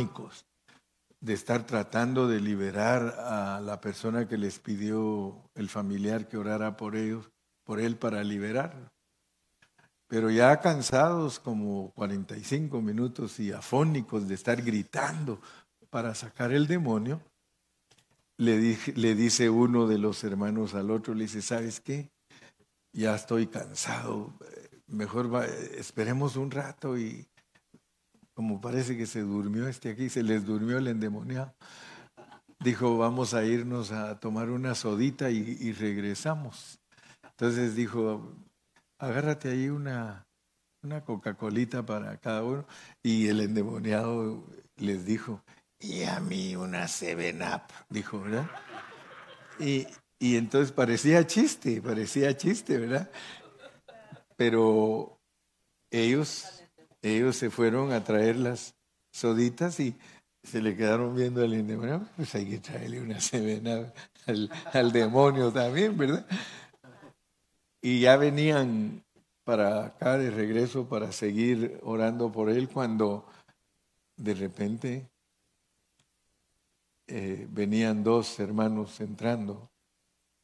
afónicos de estar tratando de liberar a la persona que les pidió el familiar que orara por ellos, por él para liberarlo. Pero ya cansados como 45 minutos y afónicos de estar gritando para sacar el demonio, le, le dice uno de los hermanos al otro, le dice, ¿sabes qué? Ya estoy cansado, mejor esperemos un rato y como parece que se durmió este aquí, se les durmió el endemoniado, dijo, vamos a irnos a tomar una sodita y, regresamos. Entonces dijo, agárrate ahí una, una Coca-Colita para cada uno. Y el endemoniado les dijo, y a mí una Seven Up, dijo, ¿verdad? Y, y entonces parecía chiste, parecía chiste, ¿verdad? Pero ellos ellos se fueron a traer las soditas y se le quedaron viendo al endemoniado, pues hay que traerle una sevena al, demonio también, ¿verdad? Y ya venían para acá de regreso para seguir orando por él cuando de repente eh, venían dos hermanos entrando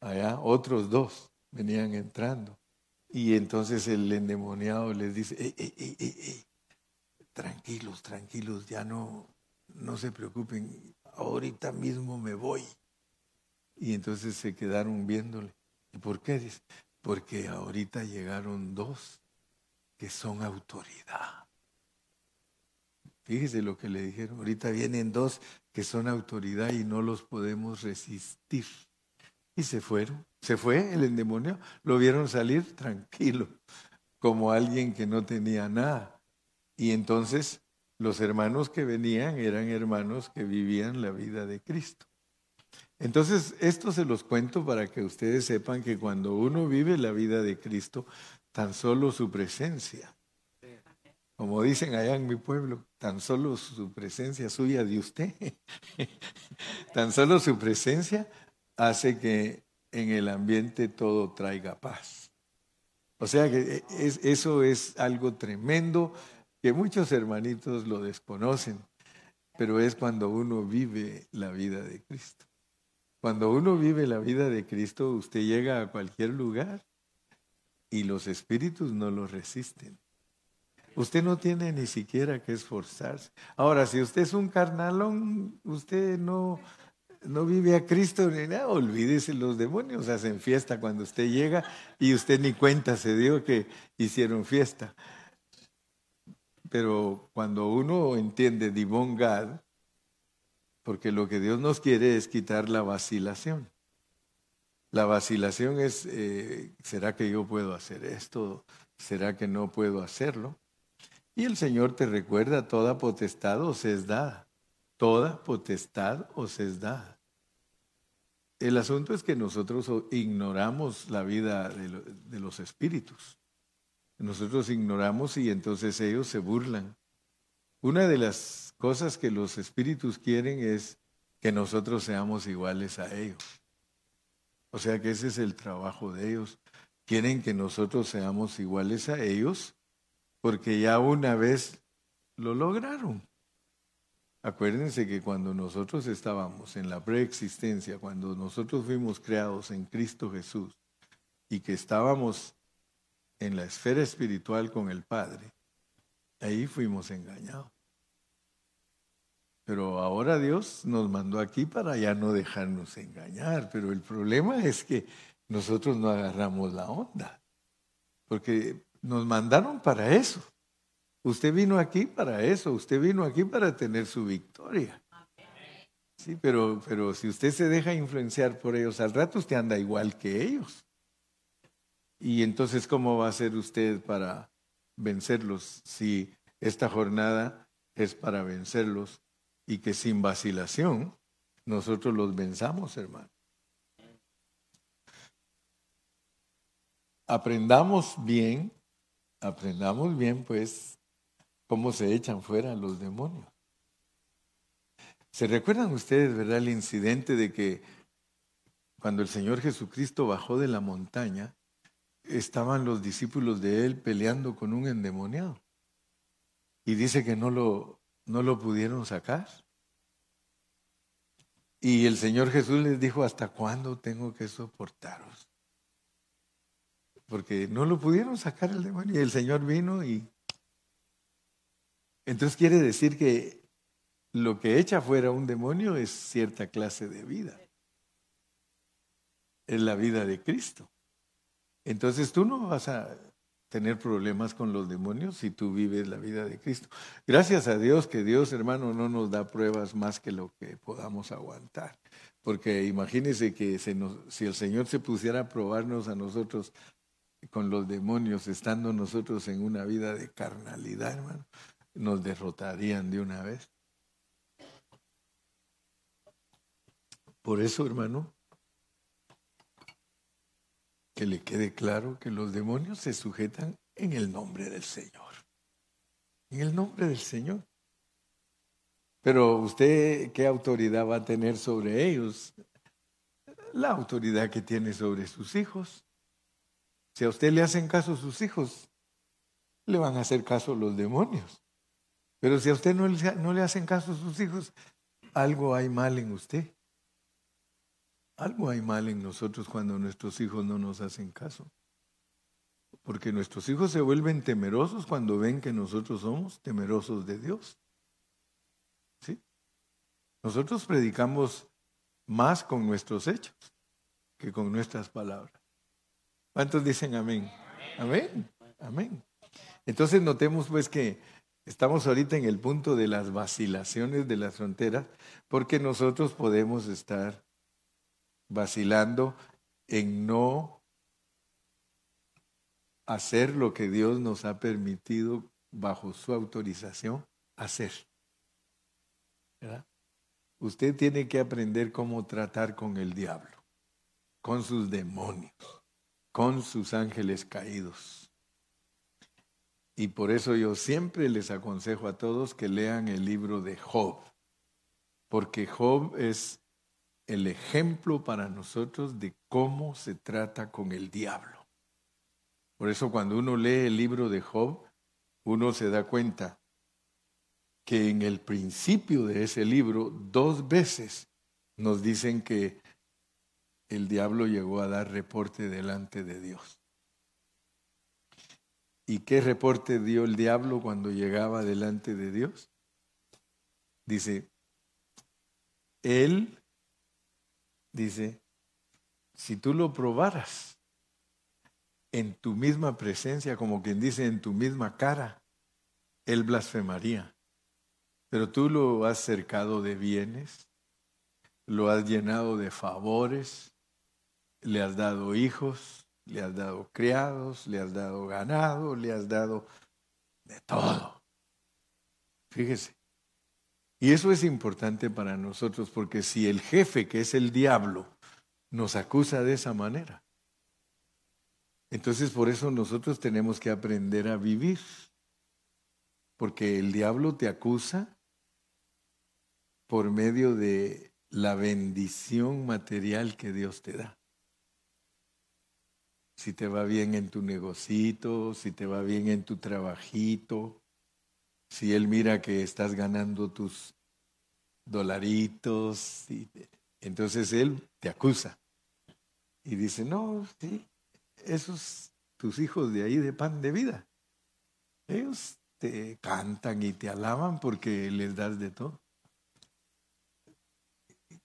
allá, otros dos venían entrando. Y entonces el endemoniado les dice, ey, ey, ey, ey, tranquilos, tranquilos, ya no, no se preocupen, ahorita mismo me voy. Y entonces se quedaron viéndole. ¿Y por qué? Porque ahorita llegaron dos que son autoridad. Fíjese lo que le dijeron. Ahorita vienen dos que son autoridad y no los podemos resistir. Y se fueron. Se fue el endemonio. Lo vieron salir tranquilo, como alguien que no tenía nada. Y entonces los hermanos que venían eran hermanos que vivían la vida de Cristo. Entonces, esto se los cuento para que ustedes sepan que cuando uno vive la vida de Cristo, tan solo su presencia, como dicen allá en mi pueblo, tan solo su presencia suya de usted, tan solo su presencia hace que en el ambiente todo traiga paz. O sea que eso es algo tremendo que muchos hermanitos lo desconocen, pero es cuando uno vive la vida de Cristo. Cuando uno vive la vida de Cristo, usted llega a cualquier lugar y los espíritus no lo resisten. Usted no tiene ni siquiera que esforzarse. Ahora, si usted es un carnalón, usted no, no vive a Cristo ni nada, olvídese, los demonios hacen fiesta cuando usted llega y usted ni cuenta se dio que hicieron fiesta. Pero cuando uno entiende Divon God, porque lo que Dios nos quiere es quitar la vacilación. La vacilación es, eh, ¿será que yo puedo hacer esto? ¿Será que no puedo hacerlo? Y el Señor te recuerda, toda potestad os es dada. Toda potestad os es dada. El asunto es que nosotros ignoramos la vida de los espíritus. Nosotros ignoramos y entonces ellos se burlan. Una de las cosas que los espíritus quieren es que nosotros seamos iguales a ellos. O sea que ese es el trabajo de ellos. Quieren que nosotros seamos iguales a ellos porque ya una vez lo lograron. Acuérdense que cuando nosotros estábamos en la preexistencia, cuando nosotros fuimos creados en Cristo Jesús y que estábamos en la esfera espiritual con el Padre, ahí fuimos engañados. Pero ahora Dios nos mandó aquí para ya no dejarnos engañar. Pero el problema es que nosotros no agarramos la onda. Porque nos mandaron para eso. Usted vino aquí para eso. Usted vino aquí para tener su victoria. Sí, pero, pero si usted se deja influenciar por ellos, al rato usted anda igual que ellos. Y entonces, ¿cómo va a ser usted para vencerlos si esta jornada es para vencerlos y que sin vacilación nosotros los venzamos, hermano? Aprendamos bien, aprendamos bien, pues, cómo se echan fuera los demonios. ¿Se recuerdan ustedes, verdad, el incidente de que cuando el Señor Jesucristo bajó de la montaña, estaban los discípulos de él peleando con un endemoniado. Y dice que no lo, no lo pudieron sacar. Y el Señor Jesús les dijo, ¿hasta cuándo tengo que soportaros? Porque no lo pudieron sacar el demonio. Y el Señor vino y... Entonces quiere decir que lo que echa fuera un demonio es cierta clase de vida. Es la vida de Cristo. Entonces tú no vas a tener problemas con los demonios si tú vives la vida de Cristo. Gracias a Dios que Dios, hermano, no nos da pruebas más que lo que podamos aguantar. Porque imagínese que si el Señor se pusiera a probarnos a nosotros con los demonios, estando nosotros en una vida de carnalidad, hermano, nos derrotarían de una vez. Por eso, hermano, que le quede claro que los demonios se sujetan en el nombre del Señor. En el nombre del Señor. Pero usted, ¿qué autoridad va a tener sobre ellos? La autoridad que tiene sobre sus hijos. Si a usted le hacen caso sus hijos, le van a hacer caso los demonios. Pero si a usted no le, hacen caso sus hijos, algo hay mal en usted. Algo hay mal en nosotros cuando nuestros hijos no nos hacen caso. Porque nuestros hijos se vuelven temerosos cuando ven que nosotros somos temerosos de Dios. ¿Sí? Nosotros predicamos más con nuestros hechos que con nuestras palabras. ¿Cuántos dicen amén? Amén. Amén. Entonces notemos pues que estamos ahorita en el punto de las vacilaciones de las fronteras porque nosotros podemos estar vacilando en no hacer lo que Dios nos ha permitido bajo su autorización hacer. Usted tiene que aprender cómo tratar con el diablo, con sus demonios, con sus ángeles caídos. Y por eso yo siempre les aconsejo a todos que lean el libro de Job, porque Job es el ejemplo para nosotros de cómo se trata con el diablo. Por eso cuando uno lee el libro de Job, uno se da cuenta que en el principio de ese libro dos veces nos dicen que el diablo llegó a dar reporte delante de Dios. ¿Y qué reporte dio el diablo cuando llegaba delante de Dios? Dice, él dice, si tú lo probaras en tu misma presencia, como quien dice, en tu misma cara, él blasfemaría. Pero tú lo has cercado de bienes, lo has llenado de favores, le has dado hijos, le has dado criados, le has dado ganado, le has dado de todo. Fíjese, y eso es importante para nosotros porque si el jefe, que es el diablo, nos acusa de esa manera, entonces por eso nosotros tenemos que aprender a vivir. Porque el diablo te acusa por medio de la bendición material que Dios te da. Si te va bien en tu negocito, si te va bien en tu trabajito, si él mira que estás ganando tus dolaritos, entonces él te acusa y dice, no, sí, esos tus hijos de ahí de pan de vida, ellos te cantan y te alaban porque les das de todo.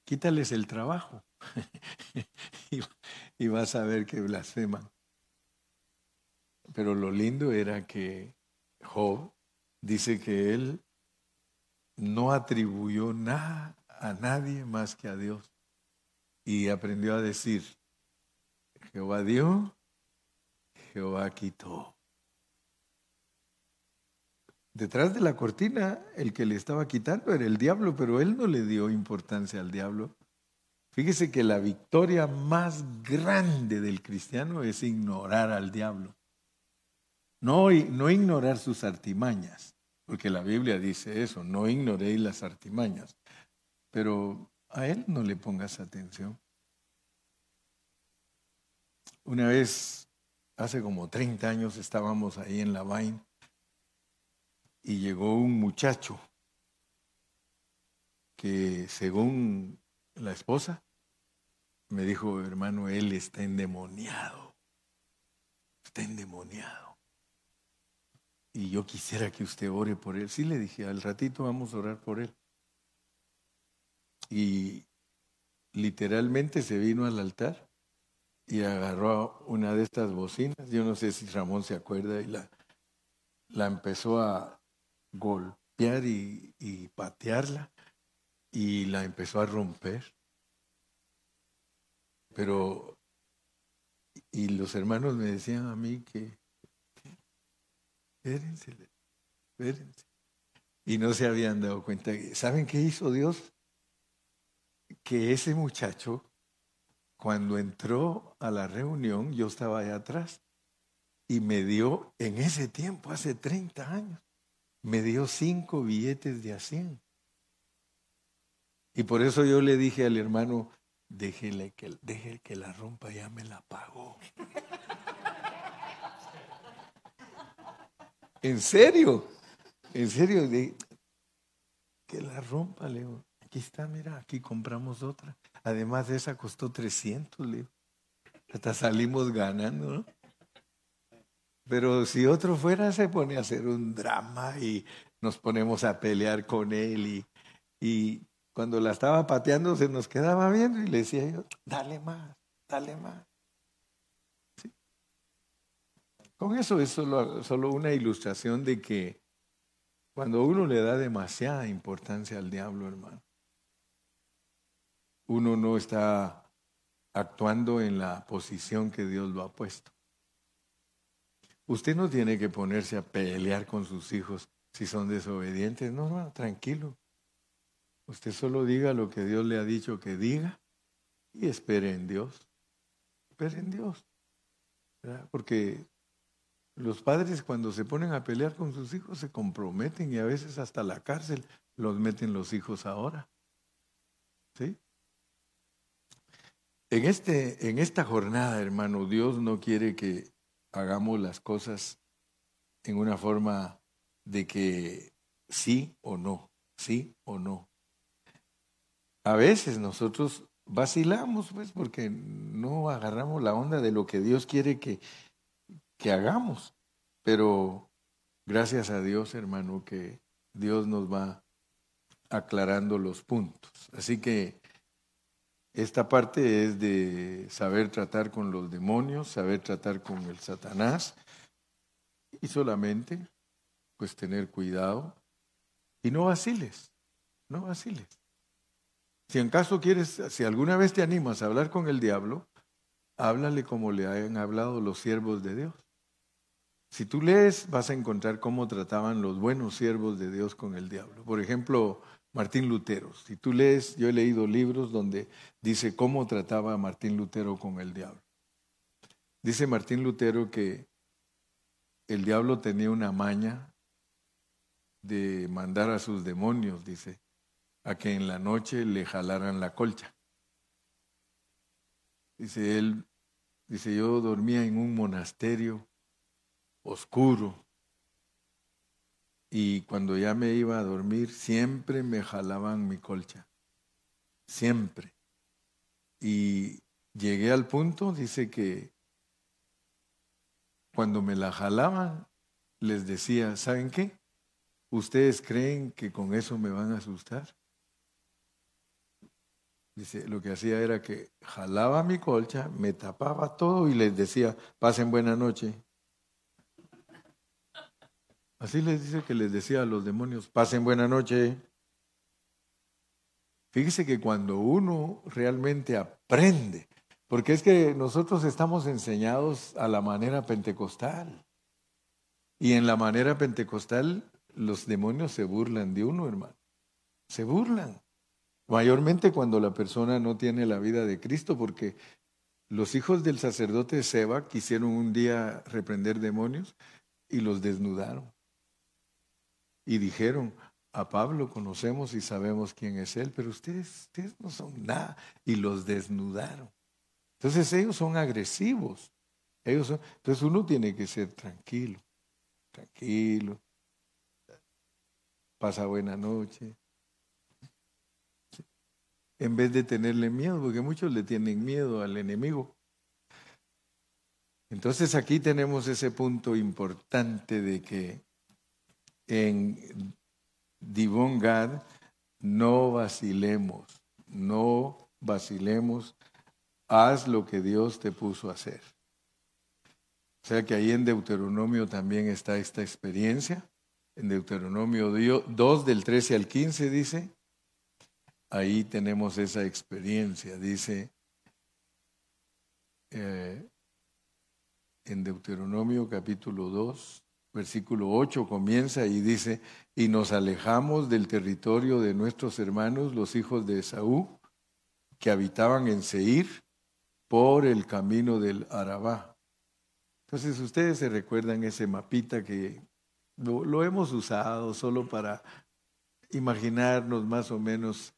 Quítales el trabajo y vas a ver que blasfeman. Pero lo lindo era que Job dice que él no atribuyó nada a nadie más que a Dios. Y aprendió a decir, Jehová dio, Jehová quitó. Detrás de la cortina, el que le estaba quitando era el diablo, pero él no le dio importancia al diablo. Fíjese que la victoria más grande del cristiano es ignorar al diablo. No, no ignorar sus artimañas, porque la Biblia dice eso, no ignoréis las artimañas, pero a él no le pongas atención. Una vez, hace como 30 años, estábamos ahí en la vaina y llegó un muchacho que según la esposa, me dijo, hermano, él está endemoniado. Está endemoniado. Y yo quisiera que usted ore por él. Sí le dije, al ratito vamos a orar por él. Y literalmente se vino al altar y agarró una de estas bocinas. Yo no sé si Ramón se acuerda y la, la empezó a golpear y, y patearla y la empezó a romper. Pero, y los hermanos me decían a mí que, espérense, espérense. Y no se habían dado cuenta. ¿Saben qué hizo Dios? Que ese muchacho, cuando entró a la reunión, yo estaba allá atrás, y me dio, en ese tiempo, hace 30 años, me dio cinco billetes de a 100. Y por eso yo le dije al hermano, déjele que, deje que la rompa, ya me la pagó. ¿En serio? ¿En serio? que la rompa, Leo. Aquí está, mira, aquí compramos otra. Además de esa costó 300, Leo. Hasta salimos ganando, ¿no? Pero si otro fuera, se pone a hacer un drama y nos ponemos a pelear con él. Y, y cuando la estaba pateando, se nos quedaba viendo y le decía yo, dale más, dale más. Con eso es solo, una ilustración de que cuando uno le da demasiada importancia al diablo, hermano, uno no está actuando en la posición que Dios lo ha puesto. Usted no tiene que ponerse a pelear con sus hijos si son desobedientes. No, no, tranquilo. Usted solo diga lo que Dios le ha dicho que diga y espere en Dios. Espere en Dios. Porque los padres cuando se ponen a pelear con sus hijos se comprometen y a veces hasta la cárcel los meten los hijos ahora. ¿Sí? En, este, en esta jornada, hermano, Dios no quiere que hagamos las cosas en una forma de que sí o no, sí o no. A veces nosotros vacilamos, pues, porque no agarramos la onda de lo que Dios quiere que, que hagamos. Pero gracias a Dios, hermano, que Dios nos va aclarando los puntos. Así que esta parte es de saber tratar con los demonios, saber tratar con el Satanás y solamente pues tener cuidado y no vaciles, no vaciles. Si en caso quieres, si alguna vez te animas a hablar con el diablo, háblale como le hayan hablado los siervos de Dios. Si tú lees, vas a encontrar cómo trataban los buenos siervos de Dios con el diablo. Por ejemplo, Martín Lutero. Si tú lees, yo he leído libros donde dice cómo trataba Martín Lutero con el diablo. Dice Martín Lutero que el diablo tenía una maña de mandar a sus demonios, dice, a que en la noche le jalaran la colcha. Dice él, dice yo dormía en un monasterio oscuro, y cuando ya me iba a dormir, siempre me jalaban mi colcha. Siempre. Y llegué al punto, dice que cuando me la jalaban, les decía, ¿saben qué? ¿Ustedes creen que con eso me van a asustar? Dice, lo que hacía era que jalaba mi colcha, me tapaba todo y les decía, pasen buena noche. Así les dice que les decía a los demonios, pasen buena noche. Fíjese que cuando uno realmente aprende, porque es que nosotros estamos enseñados a la manera pentecostal. Y en la manera pentecostal los demonios se burlan de uno, hermano. Se burlan. Mayormente cuando la persona no tiene la vida de Cristo, porque los hijos del sacerdote Seba quisieron un día reprender demonios y los desnudaron y dijeron, a Pablo conocemos y sabemos quién es él, pero ustedes, ustedes no son nada. Y los desnudaron. Entonces ellos son agresivos. Ellos son, entonces uno tiene que ser tranquilo, tranquilo. Pasa buena noche. en vez de tenerle miedo, porque muchos le tienen miedo al enemigo. Entonces aquí tenemos ese punto importante de que en Divon Gad no vacilemos, no vacilemos, haz lo que Dios te puso a hacer. O sea que ahí en Deuteronomio también está esta experiencia. En Deuteronomio 2 del 13 al 15 dice, ahí tenemos esa experiencia. Dice eh, en Deuteronomio capítulo 2, versículo 8 comienza y dice, y nos alejamos del territorio de nuestros hermanos, los hijos de Esaú, que habitaban en Seir, por el camino del Arabá entonces ustedes se recuerdan ese mapita que lo, hemos usado solo para imaginarnos más o menos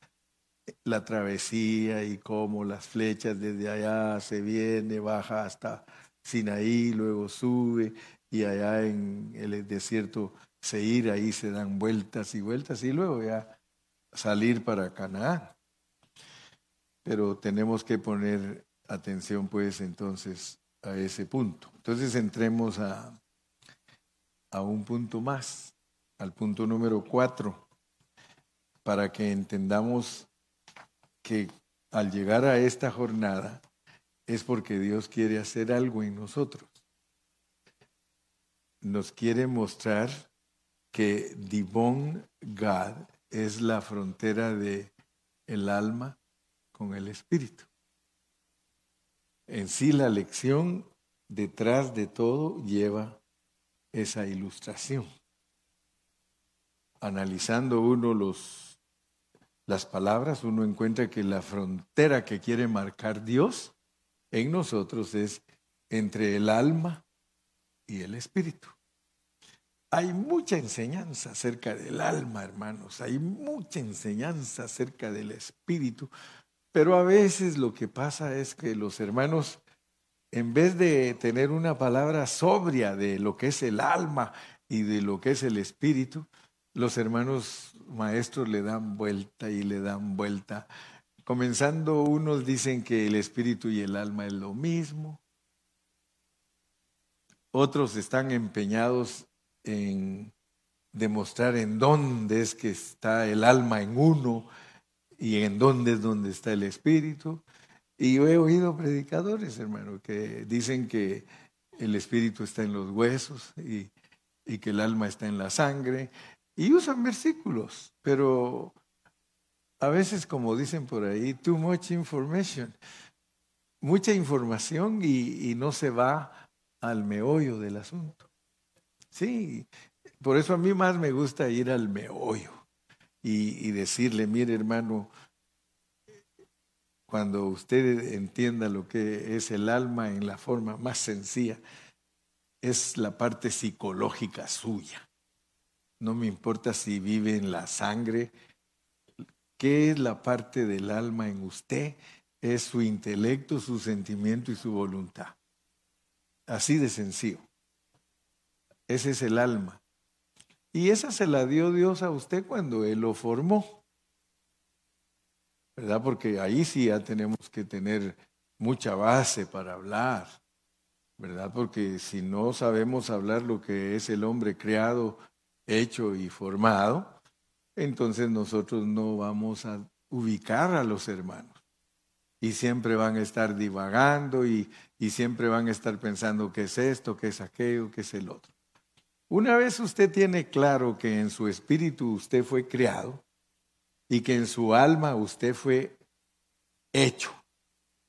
la travesía y cómo las flechas desde allá se viene, baja hasta Sinaí, luego sube y allá en el desierto Seir, ahí se dan vueltas y vueltas y luego ya salir para Canaán. Pero tenemos que poner atención pues entonces a ese punto. Entonces entremos a, a un punto más, al punto número cuatro, para que entendamos que al llegar a esta jornada es porque Dios quiere hacer algo en nosotros. Nos quiere mostrar que Dibón Gad es la frontera de el alma con el espíritu. En sí la lección detrás de todo lleva esa ilustración. Analizando uno los, las palabras, uno encuentra que la frontera que quiere marcar Dios en nosotros es entre el alma y el espíritu. Hay mucha enseñanza acerca del alma, hermanos, hay mucha enseñanza acerca del espíritu, pero a veces lo que pasa es que los hermanos, en vez de tener una palabra sobria de lo que es el alma y de lo que es el espíritu, los hermanos maestros le dan vuelta y le dan vuelta. Comenzando, unos dicen que el espíritu y el alma es lo mismo. Otros están empeñados en demostrar en dónde es que está el alma en uno y en dónde es donde está el Espíritu. Y he oído predicadores, hermano, que dicen que el Espíritu está en los huesos y, y que el alma está en la sangre. Y usan versículos, pero a veces, como dicen por ahí, too much information. Mucha información y, y no se va al meollo del asunto. Sí, por eso a mí más me gusta ir al meollo y, decirle, mire hermano, cuando usted entienda lo que es el alma en la forma más sencilla, es la parte psicológica suya. No me importa si vive en la sangre. ¿Qué es la parte del alma en usted? Es su intelecto, su sentimiento y su voluntad. Así de sencillo. Ese es el alma. Y esa se la dio Dios a usted cuando Él lo formó. ¿Verdad? Porque ahí sí ya tenemos que tener mucha base para hablar. ¿Verdad? Porque si no sabemos hablar lo que es el hombre creado, hecho y formado, entonces nosotros no vamos a ubicar a los hermanos. Y siempre van a estar divagando y, y siempre van a estar pensando qué es esto, qué es aquello, qué es el otro. Una vez usted tiene claro que en su espíritu usted fue creado y que en su alma usted fue hecho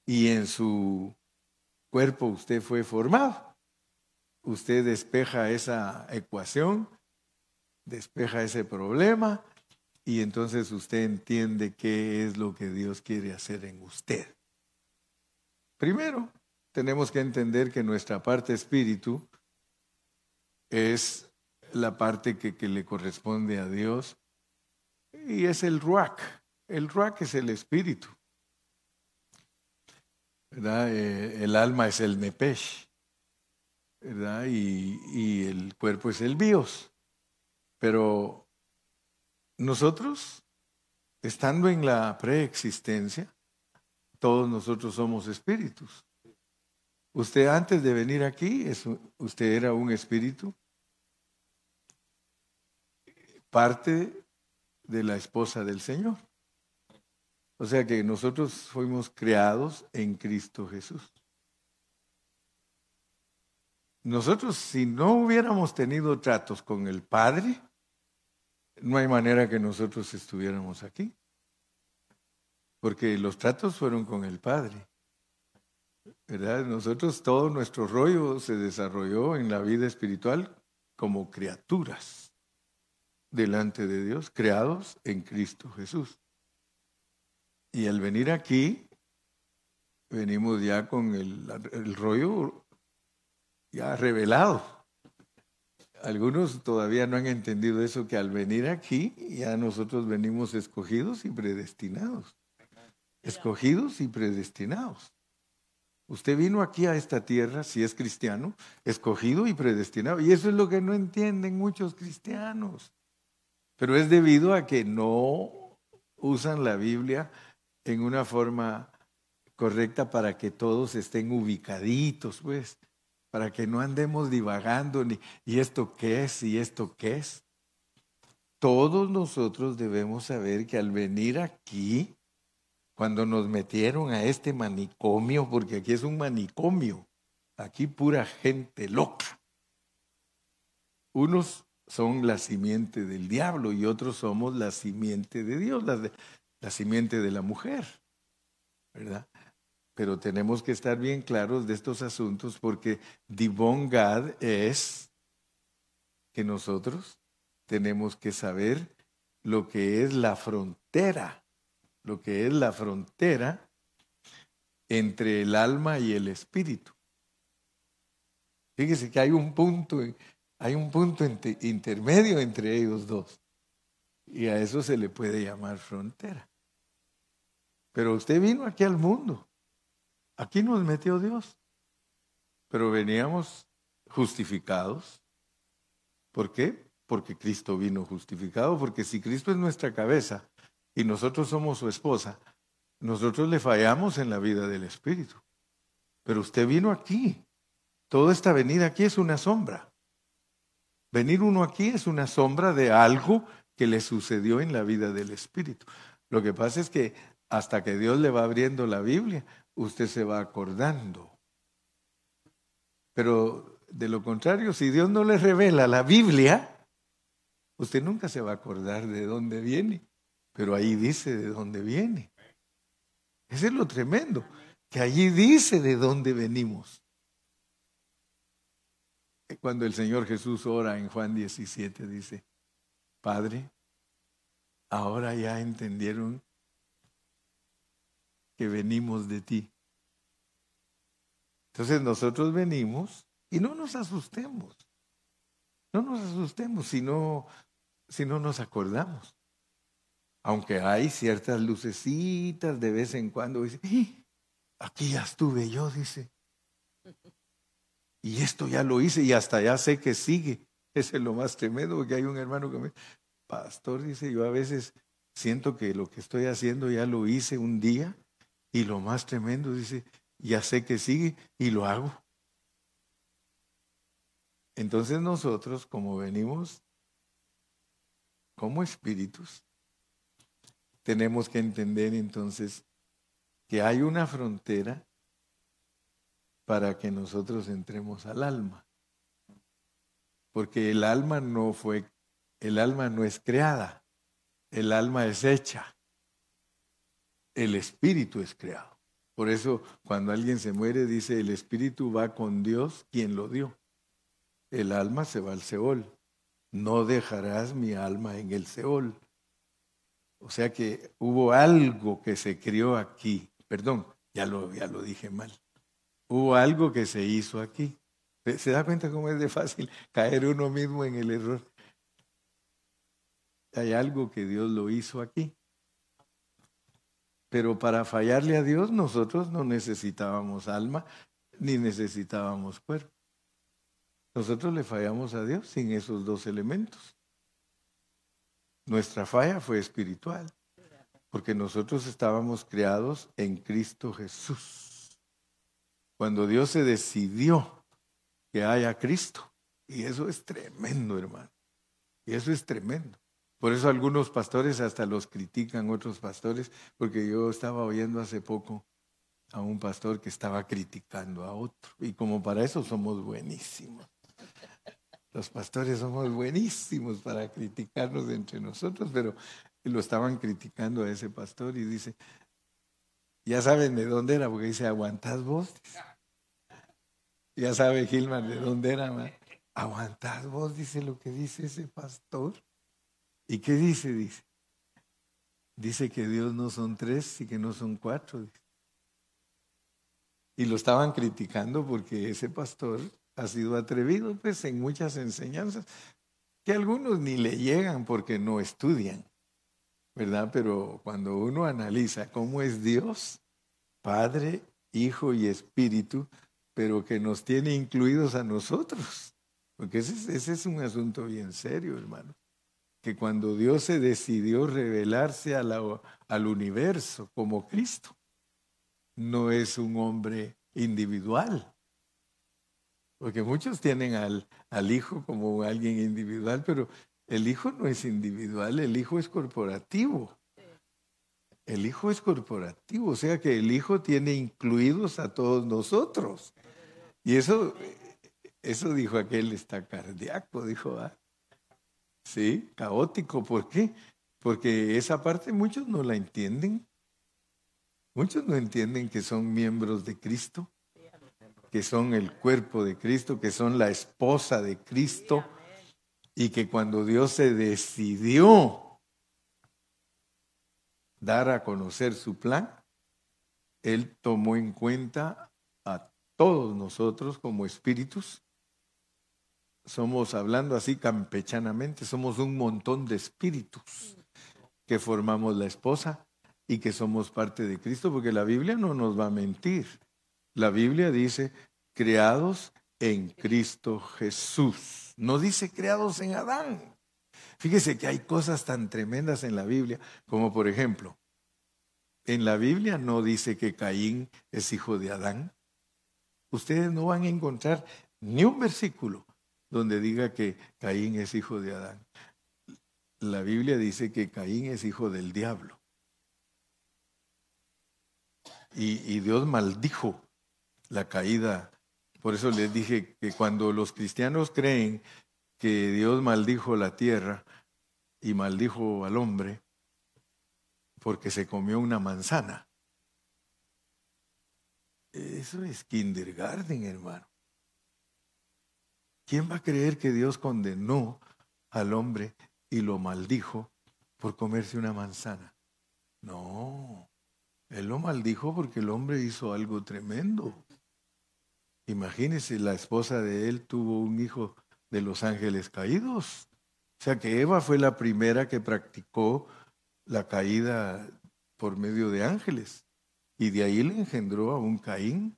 y en su cuerpo usted fue formado, usted despeja esa ecuación, despeja ese problema y entonces usted entiende qué es lo que Dios quiere hacer en usted. Primero, tenemos que entender que nuestra parte espíritu es la parte que, le corresponde a Dios y es el ruach. El ruach es el espíritu. Eh, el alma es el nepesh. ¿verdad? Y, y el cuerpo es el bios. Pero nosotros estando en la preexistencia, todos nosotros somos espíritus. Usted antes de venir aquí, usted era un espíritu, parte de la esposa del Señor. O sea que nosotros fuimos creados en Cristo Jesús. Nosotros si no hubiéramos tenido tratos con el Padre, no hay manera que nosotros estuviéramos aquí. Porque los tratos fueron con el Padre. ¿Verdad? Nosotros todo nuestro rollo se desarrolló en la vida espiritual como criaturas delante de Dios, creados en Cristo Jesús. Y al venir aquí, venimos ya con el, el rollo ya revelado. Algunos todavía no han entendido eso, que al venir aquí ya nosotros venimos escogidos y predestinados. Escogidos y predestinados. Usted vino aquí a esta tierra, si es cristiano, escogido y predestinado. Y eso es lo que no entienden muchos cristianos. Pero es debido a que no usan la Biblia en una forma correcta para que todos estén ubicaditos, pues, para que no andemos divagando ni, ¿y esto qué es? ¿y esto qué es? Todos nosotros debemos saber que al venir aquí, cuando nos metieron a este manicomio, porque aquí es un manicomio, aquí pura gente loca. Unos son la simiente del diablo y otros somos la simiente de Dios, la, la simiente de la mujer, ¿verdad? Pero tenemos que estar bien claros de estos asuntos porque Divon Gad es que nosotros tenemos que saber lo que es la frontera, lo que es la frontera entre el alma y el espíritu. Fíjese que hay un punto hay un punto intermedio entre ellos dos. Y a eso se le puede llamar frontera. Pero usted vino aquí al mundo. Aquí nos metió Dios. Pero veníamos justificados. ¿Por qué? Porque Cristo vino justificado. Porque si Cristo es nuestra cabeza y nosotros somos su esposa, nosotros le fallamos en la vida del Espíritu. Pero usted vino aquí. Toda esta venida aquí es una sombra. Venir uno aquí es una sombra de algo que le sucedió en la vida del Espíritu. Lo que pasa es que hasta que Dios le va abriendo la Biblia, usted se va acordando. Pero de lo contrario, si Dios no le revela la Biblia, usted nunca se va a acordar de dónde viene. Pero ahí dice de dónde viene. Ese es lo tremendo, que allí dice de dónde venimos. Cuando el Señor Jesús ora en Juan 17, dice, Padre, ahora ya entendieron que venimos de ti. Entonces nosotros venimos y no nos asustemos. No nos asustemos si no, si no nos acordamos. Aunque hay ciertas lucecitas de vez en cuando, dice, ¡Eh! aquí ya estuve yo, dice. Y esto ya lo hice y hasta ya sé que sigue. Ese es lo más tremendo, porque hay un hermano que me pastor, dice, yo a veces siento que lo que estoy haciendo ya lo hice un día y lo más tremendo, dice, ya sé que sigue y lo hago. Entonces nosotros, como venimos como espíritus, tenemos que entender entonces que hay una frontera para que nosotros entremos al alma. Porque el alma no fue, el alma no es creada, el alma es hecha. El espíritu es creado. Por eso cuando alguien se muere dice, el espíritu va con Dios quien lo dio. El alma se va al Seol. No dejarás mi alma en el Seol. O sea que hubo algo que se crió aquí. Perdón, ya lo, ya lo dije mal. Hubo algo que se hizo aquí. ¿Se da cuenta cómo es de fácil caer uno mismo en el error? Hay algo que Dios lo hizo aquí. Pero para fallarle a Dios nosotros no necesitábamos alma ni necesitábamos cuerpo. Nosotros le fallamos a Dios sin esos dos elementos. Nuestra falla fue espiritual. porque nosotros estábamos creados en Cristo Jesús. Cuando Dios se decidió que haya Cristo, y eso es tremendo, hermano, y eso es tremendo. Por eso algunos pastores hasta los critican, otros pastores, porque yo estaba oyendo hace poco a un pastor que estaba criticando a otro. Y como para eso somos buenísimos. Los pastores somos buenísimos para criticarnos entre nosotros, pero lo estaban criticando a ese pastor y dice, ya saben de dónde era, porque dice, aguantad vos. Ya sabe Gilman de dónde era, man. aguantad vos, dice lo que dice ese pastor. ¿Y qué dice? Dice, dice que Dios no son tres y que no son cuatro. Y lo estaban criticando porque ese pastor ha sido atrevido pues en muchas enseñanzas que algunos ni le llegan porque no estudian, ¿verdad? Pero cuando uno analiza cómo es Dios, Padre, Hijo y Espíritu, pero que nos tiene incluidos a nosotros, porque ese, ese es un asunto bien serio, hermano, que cuando Dios se decidió revelarse al universo como Cristo, no es un hombre individual, porque muchos tienen al, al hijo como alguien individual, pero el hijo no es individual, el hijo es corporativo. El hijo es corporativo, o sea que el hijo tiene incluidos a todos nosotros. Y eso, eso dijo aquel, está cardíaco, dijo, ¿ah? Sí, caótico. ¿Por qué? Porque esa parte muchos no la entienden. Muchos no entienden que son miembros de Cristo que son el cuerpo de Cristo, que son la esposa de Cristo, y que cuando Dios se decidió dar a conocer su plan, Él tomó en cuenta a todos nosotros como espíritus. Somos, hablando así campechanamente, somos un montón de espíritus que formamos la esposa y que somos parte de Cristo, porque la Biblia no nos va a mentir. La Biblia dice, creados en Cristo Jesús. No dice creados en Adán. Fíjese que hay cosas tan tremendas en la Biblia, como por ejemplo, en la Biblia no dice que Caín es hijo de Adán. Ustedes no van a encontrar ni un versículo donde diga que Caín es hijo de Adán. La Biblia dice que Caín es hijo del diablo. Y, Dios maldijo la caída. Por eso les dije que cuando los cristianos creen que Dios maldijo la tierra y maldijo al hombre porque se comió una manzana, eso es kindergarten, hermano. ¿Quién va a creer que Dios condenó al hombre y lo maldijo por comerse una manzana? No. Él lo maldijo porque el hombre hizo algo tremendo. Imagínese, la esposa de él tuvo un hijo de los ángeles caídos. O sea que Eva fue la primera que practicó la caída por medio de ángeles. Y de ahí le engendró a un Caín,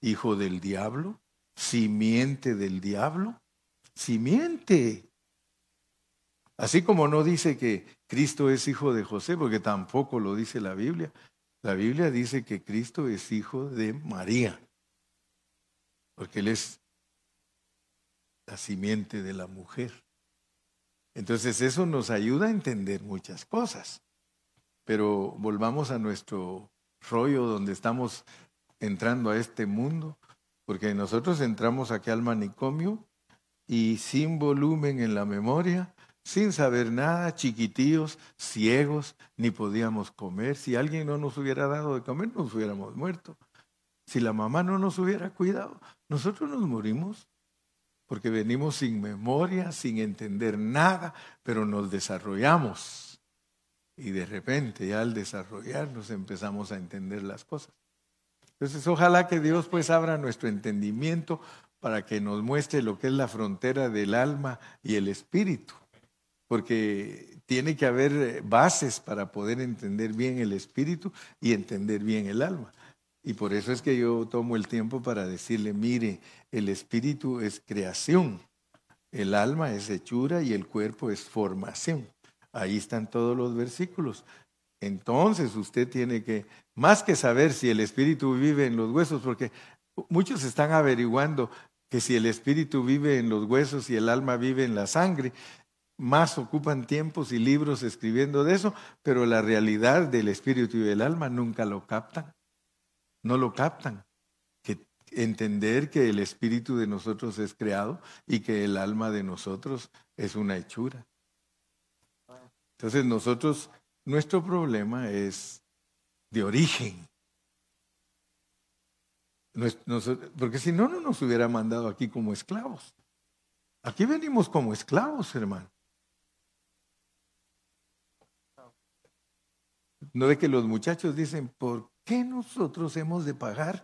hijo del diablo, simiente del diablo, simiente. Así como no dice que Cristo es hijo de José, porque tampoco lo dice la Biblia, la Biblia dice que Cristo es hijo de María, porque Él es la simiente de la mujer. Entonces eso nos ayuda a entender muchas cosas. Pero volvamos a nuestro rollo donde estamos entrando a este mundo, porque nosotros entramos aquí al manicomio y sin volumen en la memoria sin saber nada, chiquitillos, ciegos, ni podíamos comer. Si alguien no nos hubiera dado de comer, nos hubiéramos muerto. Si la mamá no nos hubiera cuidado, nosotros nos morimos porque venimos sin memoria, sin entender nada, pero nos desarrollamos. Y de repente ya al desarrollarnos empezamos a entender las cosas. Entonces ojalá que Dios pues abra nuestro entendimiento para que nos muestre lo que es la frontera del alma y el espíritu porque tiene que haber eh, bases para poder entender bien el espíritu y entender bien el alma. Y por eso es que yo tomo el tiempo para decirle, mire, el espíritu es creación, el alma es hechura y el cuerpo es formación. Ahí están todos los versículos. entonces usted tiene que, más que saber si el espíritu vive en los huesos, porque muchos están averiguando que si el espíritu vive en los huesos y el alma vive en la sangre, más ocupan tiempos y libros escribiendo de eso, pero la realidad del espíritu y del alma nunca lo captan. No lo captan. Que entender que el espíritu de nosotros es creado y que el alma de nosotros es una hechura. Entonces nosotros, nuestro problema es de origen. Porque si no, no nos hubiera mandado aquí como esclavos. Aquí venimos como esclavos, hermano. ¿No ve que los muchachos dicen, ¿por qué nosotros hemos de pagar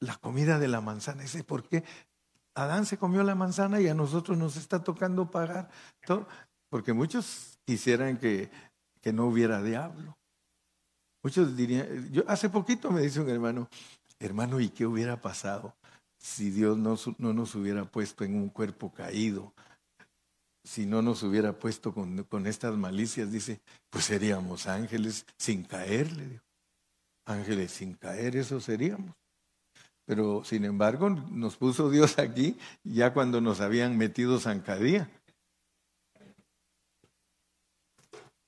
la comida de la manzana? Dice, ¿por qué Adán se comió la manzana y a nosotros nos está tocando pagar todo? Porque muchos quisieran que, que no hubiera diablo. Muchos dirían, yo hace poquito me dice un hermano, hermano, ¿y qué hubiera pasado si Dios no, no nos hubiera puesto en un cuerpo caído? si no nos hubiera puesto con, estas malicias, dice, pues seríamos ángeles sin caer, le digo. Ángeles sin caer, eso seríamos. Pero sin embargo, nos puso Dios aquí ya cuando nos habían metido zancadía.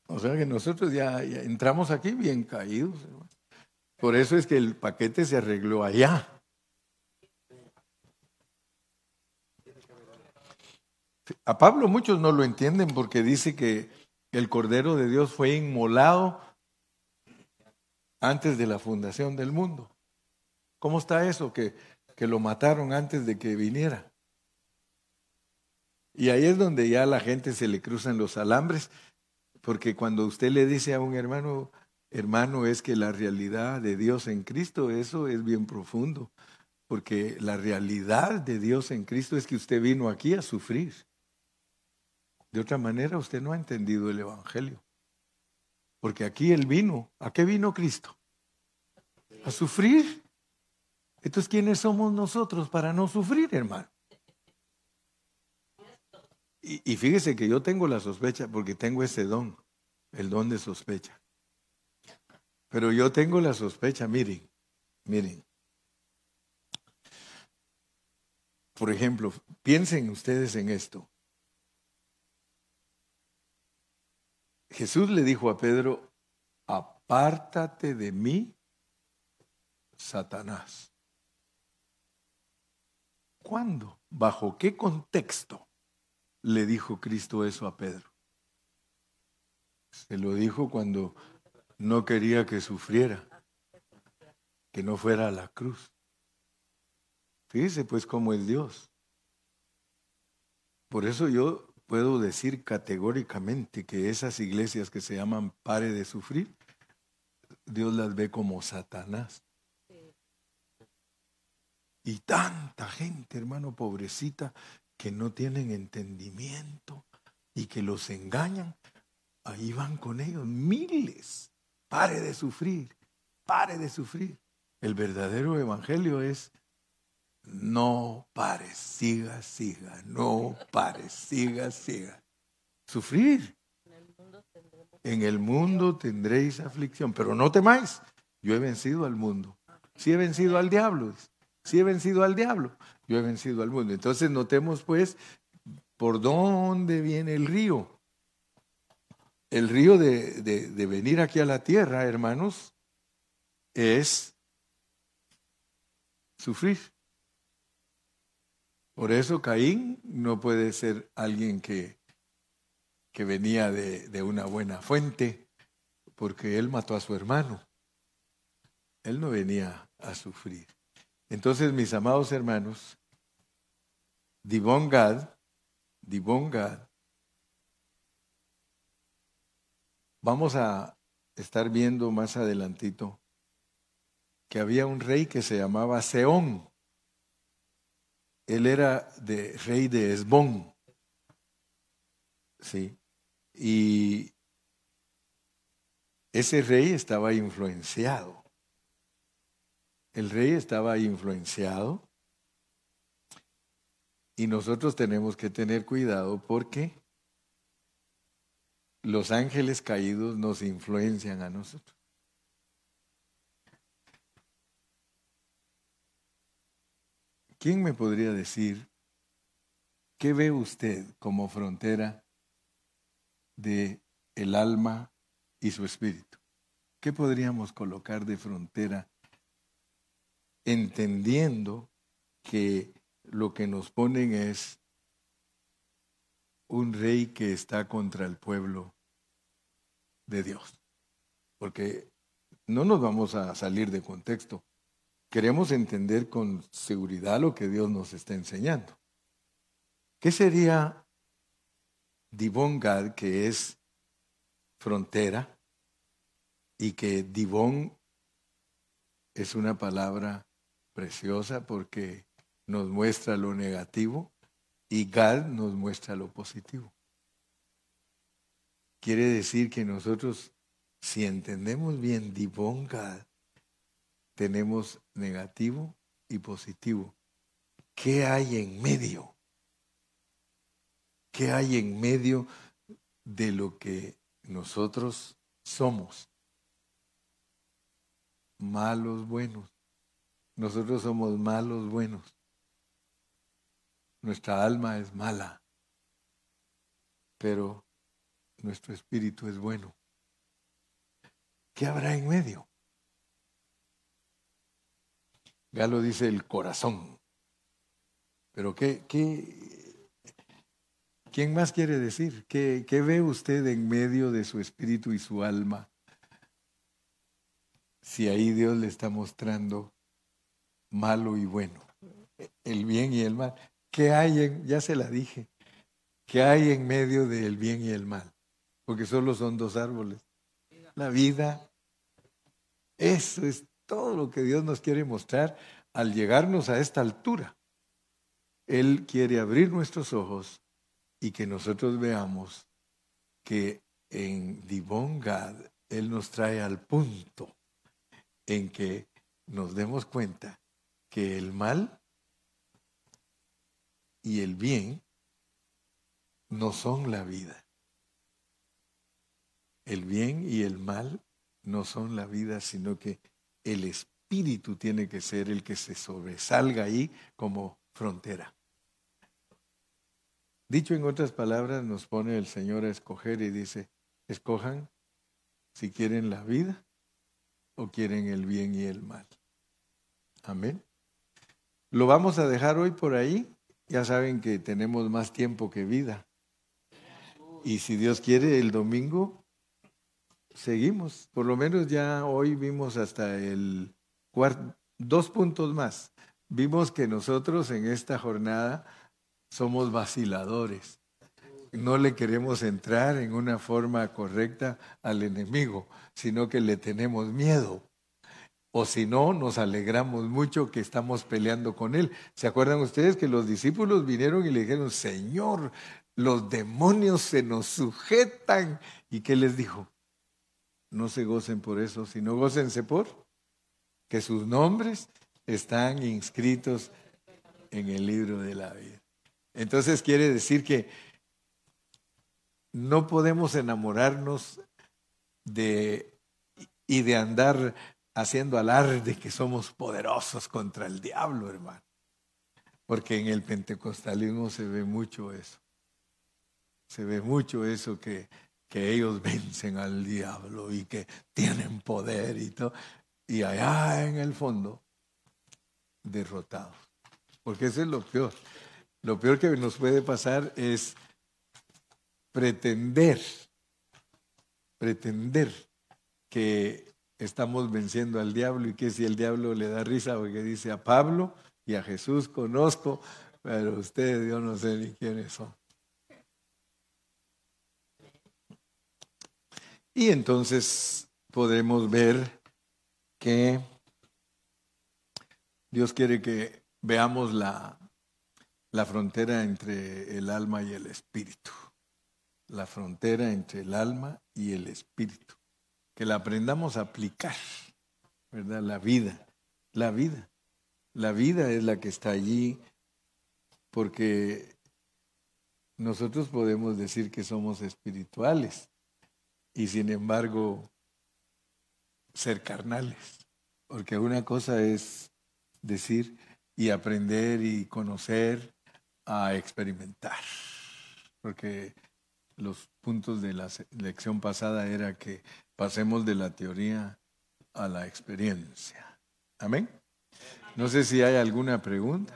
O sea que nosotros ya, entramos aquí bien caídos. Por eso es que el paquete se arregló allá. A Pablo muchos no lo entienden porque dice que el Cordero de Dios fue inmolado antes de la fundación del mundo. ¿Cómo está eso? Que, que lo mataron antes de que viniera. Y ahí es donde ya la gente se le cruzan los alambres, porque cuando usted le dice a un hermano, hermano, es que la realidad de Dios en Cristo, eso es bien profundo, porque la realidad de Dios en Cristo es que usted vino aquí a sufrir. De otra manera, usted no ha entendido el Evangelio. Porque aquí Él vino. ¿A qué vino Cristo? A sufrir. Entonces, ¿quiénes somos nosotros para no sufrir, hermano? Y, fíjese que yo tengo la sospecha, porque tengo ese don, el don de sospecha. Pero yo tengo la sospecha, miren, miren. Por ejemplo, piensen ustedes en esto. Jesús le dijo a Pedro, apártate de mí, Satanás. ¿Cuándo? ¿Bajo qué contexto le dijo Cristo eso a Pedro? Se lo dijo cuando no quería que sufriera, que no fuera a la cruz. Fíjese pues cómo es Dios. Por eso yo puedo decir categóricamente que esas iglesias que se llaman pare de sufrir, Dios las ve como Satanás. Y tanta gente, hermano, pobrecita, que no tienen entendimiento y que los engañan, ahí van con ellos miles. Pare de sufrir, pare de sufrir. El verdadero evangelio es no pares, siga, siga, no pares, siga, siga. Sufrir. En el mundo tendréis aflicción, pero no temáis. Yo he vencido al mundo. Si he vencido al diablo. Si he vencido al diablo. Yo he vencido al mundo. Entonces notemos pues por dónde viene el río. El río de, de venir aquí a la tierra, hermanos, es sufrir. Por eso Caín no puede ser alguien que, que venía de, de una buena fuente, porque él mató a su hermano. Él no venía a sufrir. Entonces, mis amados hermanos, Divon Gad, Divon vamos a estar viendo más adelantito que había un rey que se llamaba Seón. Él era de, rey de Esbón. Sí. Y ese rey estaba influenciado. El rey estaba influenciado. Y nosotros tenemos que tener cuidado porque los ángeles caídos nos influencian a nosotros. ¿Quién me podría decir qué ve usted como frontera de el alma y su espíritu? ¿Qué podríamos colocar de frontera entendiendo que lo que nos ponen es un rey que está contra el pueblo de Dios? Porque no nos vamos a salir de contexto queremos entender con seguridad lo que Dios nos está enseñando. ¿Qué sería Divón Gad, que es frontera, y que Divón es una palabra preciosa porque nos muestra lo negativo y Gad nos muestra lo positivo. Quiere decir que nosotros, si entendemos bien Divón Gad, tenemos negativo y positivo. ¿Qué hay en medio? ¿Qué hay en medio de lo que nosotros somos? Malos, buenos. Nosotros somos malos, buenos. Nuestra alma es mala, pero nuestro espíritu es bueno. ¿Qué habrá en medio? Galo dice el corazón. Pero ¿qué, qué, quién más quiere decir? ¿Qué, ¿Qué ve usted en medio de su espíritu y su alma? Si ahí Dios le está mostrando malo y bueno, el bien y el mal. ¿Qué hay en, ya se la dije, qué hay en medio del bien y el mal? Porque solo son dos árboles. La vida. Eso es todo lo que Dios nos quiere mostrar al llegarnos a esta altura. Él quiere abrir nuestros ojos y que nosotros veamos que en Divon Gad Él nos trae al punto en que nos demos cuenta que el mal y el bien no son la vida. El bien y el mal no son la vida, sino que el espíritu tiene que ser el que se sobresalga ahí como frontera. Dicho en otras palabras, nos pone el Señor a escoger y dice, escojan si quieren la vida o quieren el bien y el mal. Amén. Lo vamos a dejar hoy por ahí. Ya saben que tenemos más tiempo que vida. Y si Dios quiere, el domingo seguimos. Por lo menos ya hoy vimos hasta el dos puntos más. Vimos que nosotros en esta jornada somos vaciladores. No le queremos entrar en una forma correcta al enemigo, sino que le tenemos miedo. O si no, nos alegramos mucho que estamos peleando con él. ¿Se acuerdan ustedes que los discípulos vinieron y le dijeron, Señor, los demonios se nos sujetan? ¿Y qué les dijo? no se gocen por eso, sino gócense por que sus nombres están inscritos en el libro de la vida. Entonces quiere decir que no podemos enamorarnos de y de andar haciendo alarde que somos poderosos contra el diablo, hermano. Porque en el pentecostalismo se ve mucho eso. Se ve mucho eso que que ellos vencen al diablo y que tienen poder y todo. Y allá en el fondo, derrotados. Porque eso es lo peor. Lo peor que nos puede pasar es pretender, pretender que estamos venciendo al diablo y que si el diablo le da risa porque dice a Pablo y a Jesús conozco, pero ustedes yo no sé ni quiénes son. Y entonces podemos ver que Dios quiere que veamos la, la frontera entre el alma y el espíritu. La frontera entre el alma y el espíritu. Que la aprendamos a aplicar, ¿verdad? La vida, la vida. La vida es la que está allí porque nosotros podemos decir que somos espirituales, y sin embargo ser carnales. Porque una cosa es decir y aprender y conocer a experimentar. Porque los puntos de la lección pasada era que pasemos de la teoría a la experiencia. Amén. No sé si hay alguna pregunta.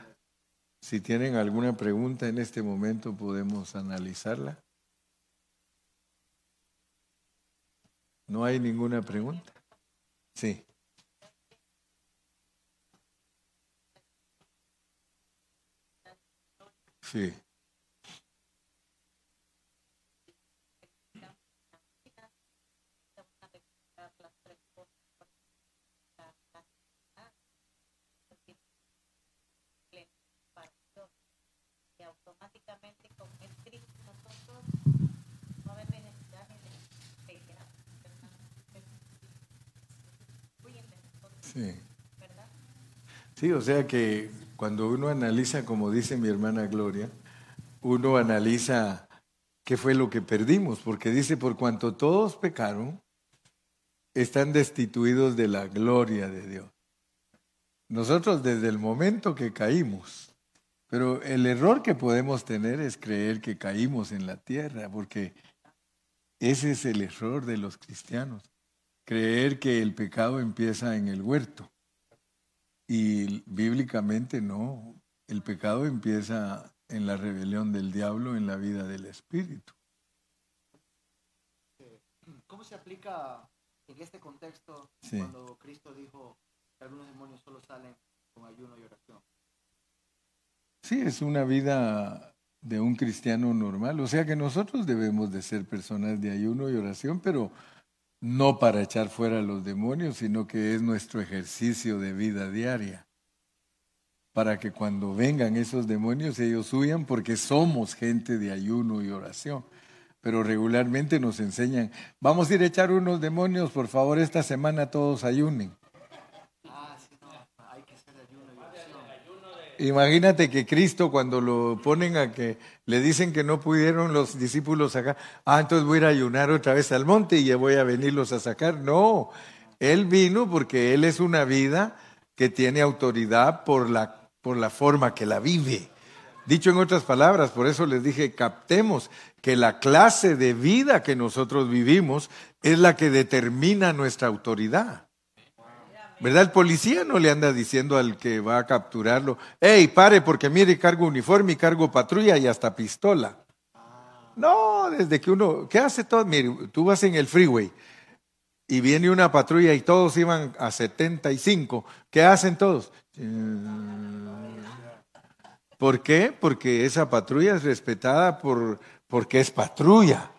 Si tienen alguna pregunta en este momento podemos analizarla. ¿No hay ninguna pregunta? Sí. Sí. Sí. Sí, o sea que cuando uno analiza, como dice mi hermana Gloria, uno analiza qué fue lo que perdimos, porque dice, por cuanto todos pecaron, están destituidos de la gloria de Dios. Nosotros desde el momento que caímos, pero el error que podemos tener es creer que caímos en la tierra, porque ese es el error de los cristianos creer que el pecado empieza en el huerto. Y bíblicamente no, el pecado empieza en la rebelión del diablo en la vida del espíritu. ¿Cómo se aplica en este contexto cuando Cristo dijo que algunos demonios solo salen con ayuno y oración? Sí, es una vida de un cristiano normal. O sea que nosotros debemos de ser personas de ayuno y oración, pero no para echar fuera a los demonios, sino que es nuestro ejercicio de vida diaria. Para que cuando vengan esos demonios ellos huyan porque somos gente de ayuno y oración. Pero regularmente nos enseñan, vamos a ir a echar unos demonios, por favor, esta semana todos ayunen. Imagínate que Cristo cuando lo ponen a que le dicen que no pudieron los discípulos acá, ah, entonces voy a ir a ayunar otra vez al monte y ya voy a venirlos a sacar. No, Él vino porque Él es una vida que tiene autoridad por la, por la forma que la vive. Dicho en otras palabras, por eso les dije, captemos que la clase de vida que nosotros vivimos es la que determina nuestra autoridad. ¿Verdad? El policía no le anda diciendo al que va a capturarlo, hey, pare porque mire, cargo uniforme y cargo patrulla y hasta pistola. No, desde que uno, ¿qué hace todo? Mire, tú vas en el freeway y viene una patrulla y todos iban a 75. ¿Qué hacen todos? ¿Por qué? Porque esa patrulla es respetada por, porque es patrulla.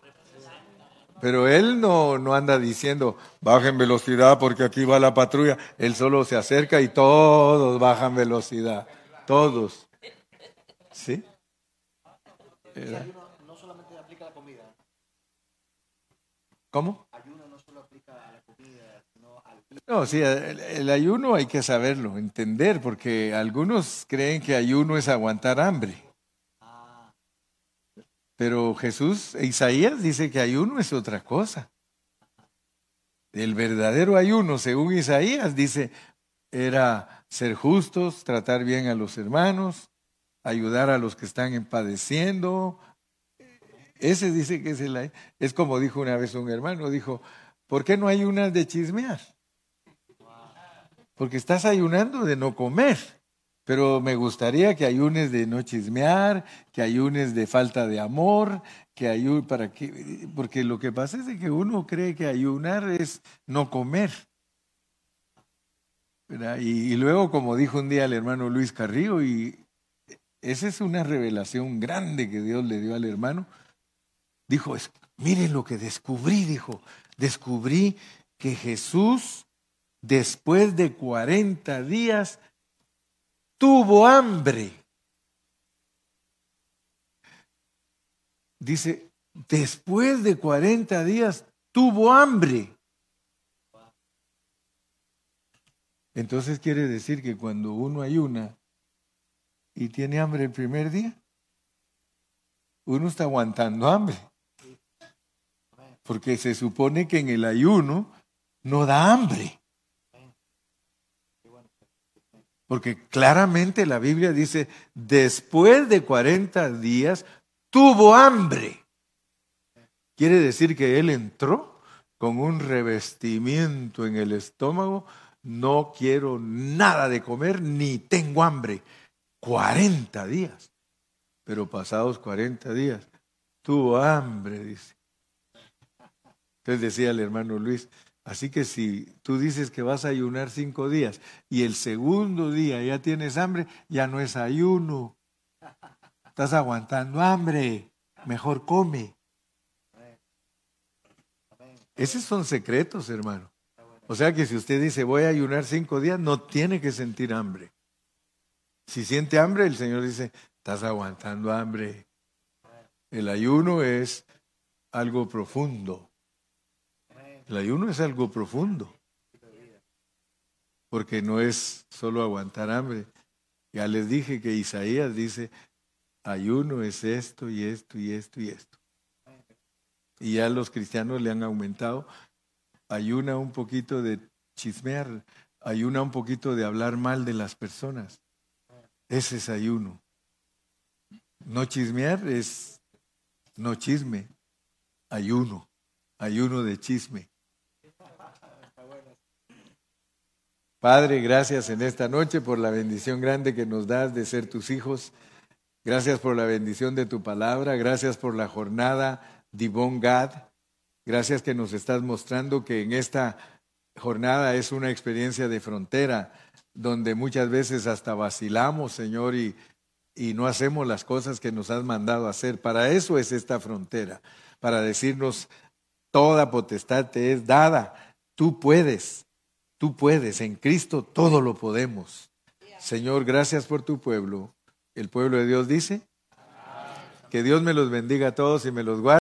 Pero él no, no anda diciendo, bajen velocidad porque aquí va la patrulla. Él solo se acerca y todos bajan velocidad. Todos. ¿Sí? Ayuno no solamente aplica la comida. ¿Cómo? Ayuno no solo aplica a la comida, sino al... No, sí, el, ayuno hay que saberlo, entender, porque algunos creen que ayuno es aguantar hambre. Pero Jesús, Isaías dice que ayuno es otra cosa. El verdadero ayuno, según Isaías, dice, era ser justos, tratar bien a los hermanos, ayudar a los que están padeciendo. Ese dice que es el Es como dijo una vez un hermano, dijo, ¿por qué no ayunas de chismear? Porque estás ayunando de no comer. Pero me gustaría que ayunes de no chismear, que ayunes de falta de amor, que ayunes para que, porque lo que pasa es que uno cree que ayunar es no comer. Y, luego, como dijo un día el hermano Luis Carrillo, y esa es una revelación grande que Dios le dio al hermano, dijo, miren lo que descubrí, dijo, descubrí que Jesús, después de 40 días, tuvo hambre. Dice, después de 40 días tuvo hambre. Entonces quiere decir que cuando uno ayuna y tiene hambre el primer día, uno está aguantando hambre. Porque se supone que en el ayuno no da hambre. Porque claramente la Biblia dice, después de 40 días tuvo hambre. Quiere decir que él entró con un revestimiento en el estómago, no quiero nada de comer ni tengo hambre. 40 días. Pero pasados 40 días, tuvo hambre, dice. Entonces decía el hermano Luis, así que si tú dices que vas a ayunar cinco días y el segundo día ya tienes hambre, ya no es ayuno. Estás aguantando hambre, mejor come. Esos son secretos, hermano. O sea que si usted dice voy a ayunar cinco días, no tiene que sentir hambre. Si siente hambre, el Señor dice, estás aguantando hambre. El ayuno es algo profundo. El ayuno es algo profundo. Porque no es solo aguantar hambre. Ya les dije que Isaías dice, ayuno es esto y esto y esto y esto. Y ya los cristianos le han aumentado. Ayuna un poquito de chismear, ayuna un poquito de hablar mal de las personas. Ese es ayuno. No chismear es no chisme, ayuno, ayuno de chisme. Padre, gracias en esta noche por la bendición grande que nos das de ser tus hijos. Gracias por la bendición de tu palabra. Gracias por la jornada Divon Gad. Gracias que nos estás mostrando que en esta jornada es una experiencia de frontera donde muchas veces hasta vacilamos, Señor, y, y no hacemos las cosas que nos has mandado hacer. Para eso es esta frontera, para decirnos, toda potestad te es dada, tú puedes, tú puedes, en Cristo todo lo podemos. Señor, gracias por tu pueblo. El pueblo de Dios dice, que Dios me los bendiga a todos y me los guarde.